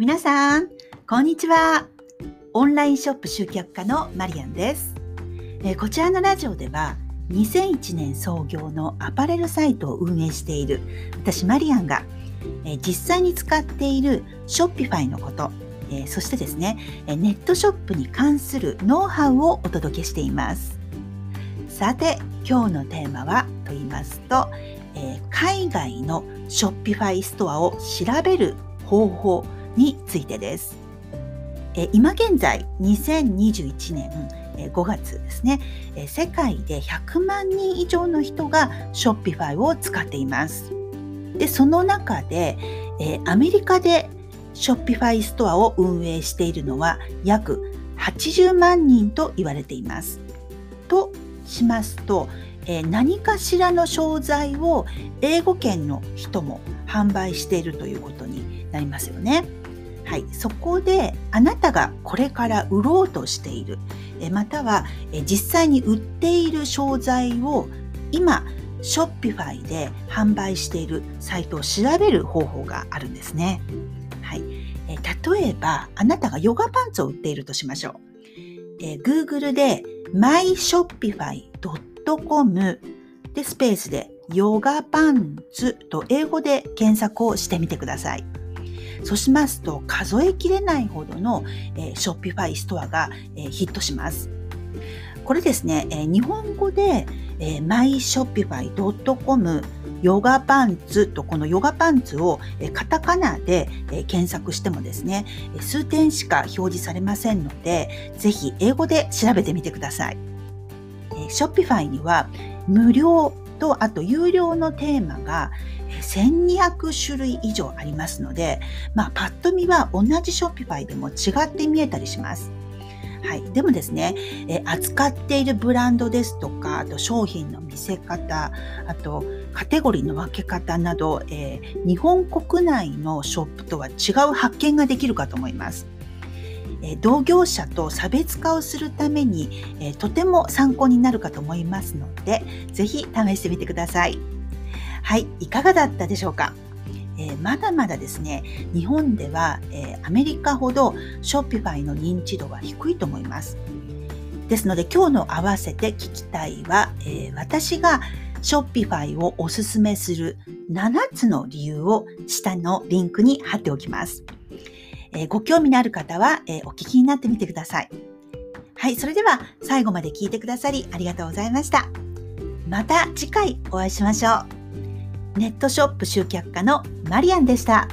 皆さん、こんにちは。オンラインショップ集客家のマリアンです。えー、こちらのラジオでは、2001年創業のアパレルサイトを運営している私マリアンが、えー、実際に使っているショッピファイのこと、えー、そしてですね、ネットショップに関するノウハウをお届けしています。さて、今日のテーマはと言いますと、え海外のショッピファイストアを調べる方法についてです。え今現在2021年5月ですね、世界で100万人以上の人がショッピファイを使っています。で、その中で、アメリカでショッピファイストアを運営しているのは約80万人と言われています。としますと、何かしらの商材を英語圏の人も販売しているということになりますよね。はい、そこであなたがこれから売ろうとしているまたは実際に売っている商材を今ショッピファイで販売しているサイトを調べる方法があるんですね。はい、例えばあなたがヨガパンツを売っているとしましょう。え Google で myshopify.com でスペースでヨガパンツと英語で検索をしてみてください。そうしますと数えきれないほどの、えー、ショッピファイストアが、えー、ヒットします。これですね、えー、日本語で、えー、myshopify.com ヨガパンツとこのヨガパンツをカタカナで検索してもですね、数点しか表示されませんので、ぜひ英語で調べてみてください。ショッピファイには無料とあと有料のテーマが1200種類以上ありますので、まあ、パッと見は同じショッピファイでも違って見えたりします。はい、でもですね、え扱っているブランドですとか、あと商品の見せ方、あとカテゴリーの分け方など、えー、日本国内のショップとは違う発見ができるかと思います。え同業者と差別化をするために、えとても参考になるかと思いますので、ぜひ試してみてください。はい、いかがだったでしょうか？え、まだまだですね、日本では、え、アメリカほどショッピファイの認知度は低いと思います。ですので今日の合わせて聞きたいは、え、私がショッピファイをおすすめする7つの理由を下のリンクに貼っておきます。えご興味のある方は、えお聞きになってみてください。はい、それでは最後まで聞いてくださりありがとうございました。また次回お会いしましょう。ネットショップ集客家のマリアンでした。